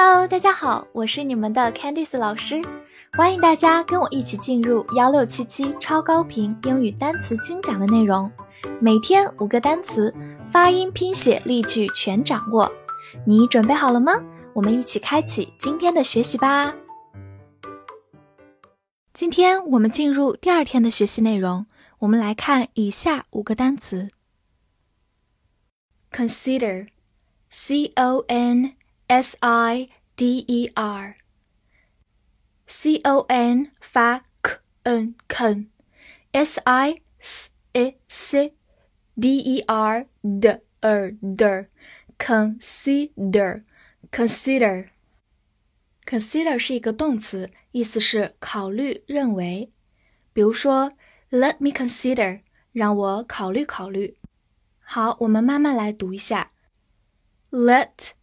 Hello，大家好，我是你们的 Candice 老师，欢迎大家跟我一起进入幺六七七超高频英语单词精讲的内容，每天五个单词，发音、拼写、例句全掌握。你准备好了吗？我们一起开启今天的学习吧。今天我们进入第二天的学习内容，我们来看以下五个单词：consider，c o n。S I D E R C O N 发 k n con，S I S E C D E R d er der consider consider consider 是一个动词，意思是考虑、认为。比如说，Let me consider，让我考虑考虑。好，我们慢慢来读一下，Let。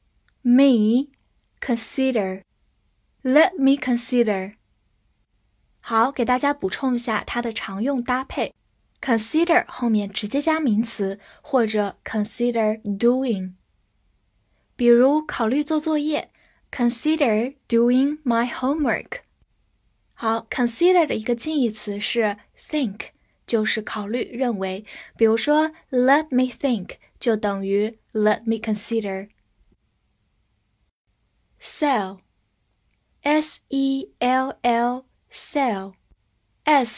Me consider, let me consider. 好，给大家补充一下它的常用搭配：consider 后面直接加名词，或者 consider doing。比如考虑做作业，consider doing my homework。好，consider 的一个近义词是 think，就是考虑、认为。比如说，let me think 就等于 let me consider。 Sell，s e l l，sell，s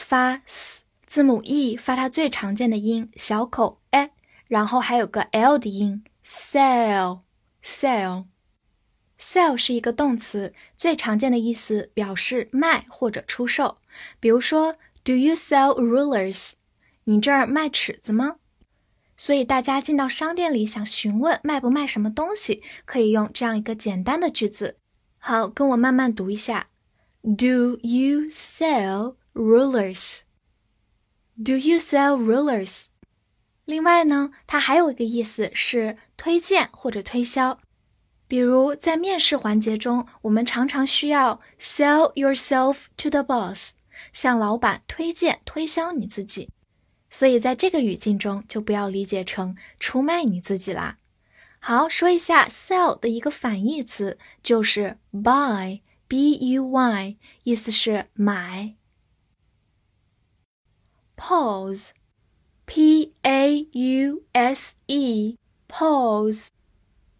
发 s，字母 e 发它最常见的音小口 e，然后还有个 l 的音。Sell，sell，sell 是一个动词，最常见的意思表示卖或者出售。比如说，Do you sell rulers？你这儿卖尺子吗？所以大家进到商店里想询问卖不卖什么东西，可以用这样一个简单的句子。好，跟我慢慢读一下。Do you sell rulers? Do you sell rulers? 另外呢，它还有一个意思是推荐或者推销。比如在面试环节中，我们常常需要 sell yourself to the boss，向老板推荐、推销你自己。所以在这个语境中，就不要理解成出卖你自己啦。好，说一下 sell 的一个反义词，就是 buy，b u y，意思是买。pause，p a u s e，pause，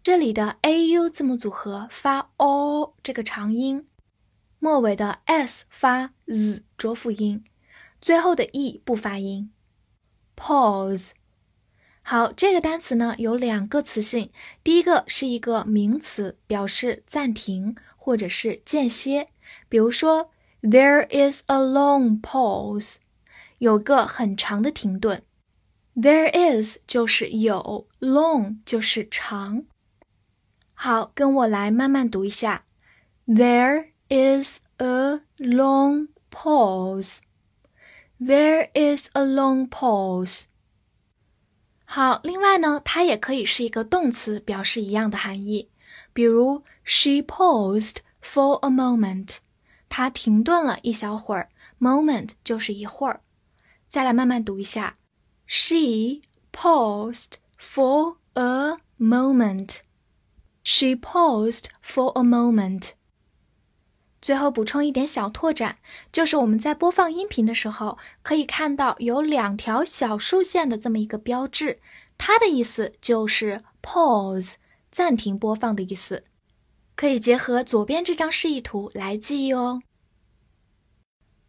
这里的 a u 字母组合发 o 这个长音，末尾的 s 发 z 浊辅音，最后的 e 不发音。Pause，好，这个单词呢有两个词性，第一个是一个名词，表示暂停或者是间歇。比如说，There is a long pause，有个很长的停顿。There is 就是有，long 就是长。好，跟我来慢慢读一下，There is a long pause。There is a long pause。好，另外呢，它也可以是一个动词，表示一样的含义。比如，She paused for a moment。她停顿了一小会儿。Moment 就是一会儿。再来慢慢读一下，She paused for a moment。She paused for a moment。最后补充一点小拓展，就是我们在播放音频的时候，可以看到有两条小竖线的这么一个标志，它的意思就是 pause 暂停播放的意思，可以结合左边这张示意图来记忆哦。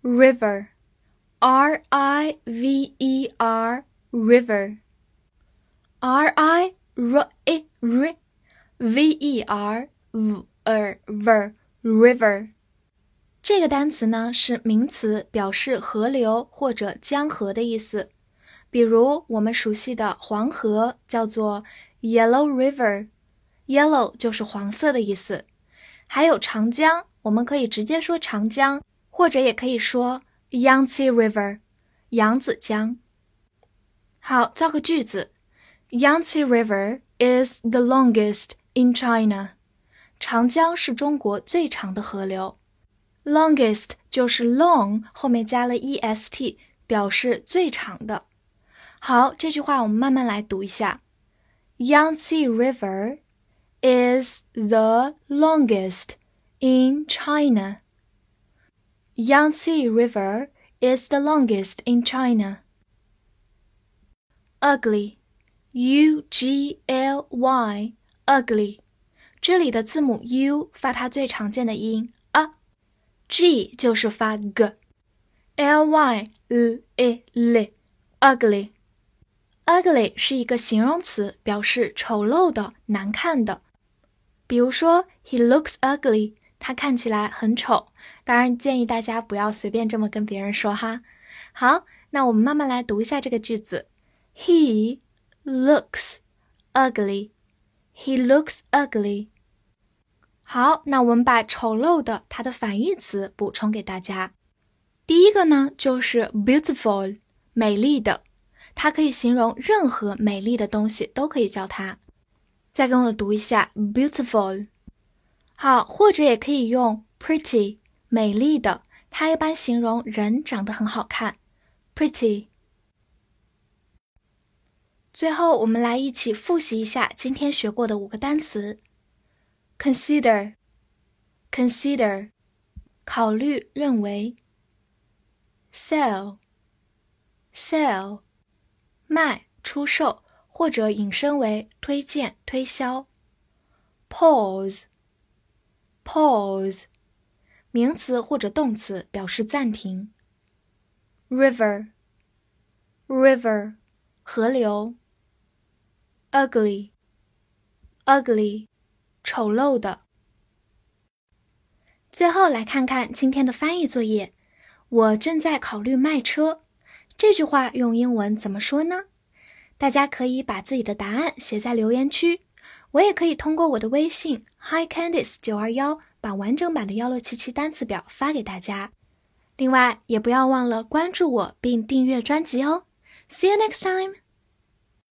river，r i v e r river，r i r e r v e r v e r river。这个单词呢是名词，表示河流或者江河的意思。比如我们熟悉的黄河叫做 Yellow River，Yellow 就是黄色的意思。还有长江，我们可以直接说长江，或者也可以说 Yangtze River，扬子江。好，造个句子：Yangtze River is the longest in China。长江是中国最长的河流。Longest 就是 long 后面加了 e s t，表示最长的。好，这句话我们慢慢来读一下。Yangtze River is the longest in China? Yangtze River is the longest in China. Ugly, U G L Y, ugly. 这里的字母 U 发它最常见的音 G 就是发 g，L Y u e l，ugly。ugly 是一个形容词，表示丑陋的、难看的。比如说，He looks ugly，他看起来很丑。当然，建议大家不要随便这么跟别人说哈。好，那我们慢慢来读一下这个句子。He looks ugly. He looks ugly. 好，那我们把丑陋的它的反义词补充给大家。第一个呢，就是 beautiful，美丽的。它可以形容任何美丽的东西，都可以叫它。再跟我读一下 beautiful。好，或者也可以用 pretty，美丽的。它一般形容人长得很好看，pretty。最后，我们来一起复习一下今天学过的五个单词 ：consider，consider，考虑、认为；sell，sell。卖、出售或者引申为推荐、推销。pause，pause，名词或者动词表示暂停。river，river，河流。ugly，ugly， 丑陋的。最后来看看今天的翻译作业。我正在考虑卖车。这句话用英文怎么说呢？大家可以把自己的答案写在留言区，我也可以通过我的微信 Hi Candice 九二幺把完整版的幺六七七单词表发给大家。另外，也不要忘了关注我并订阅专辑哦。See you next time.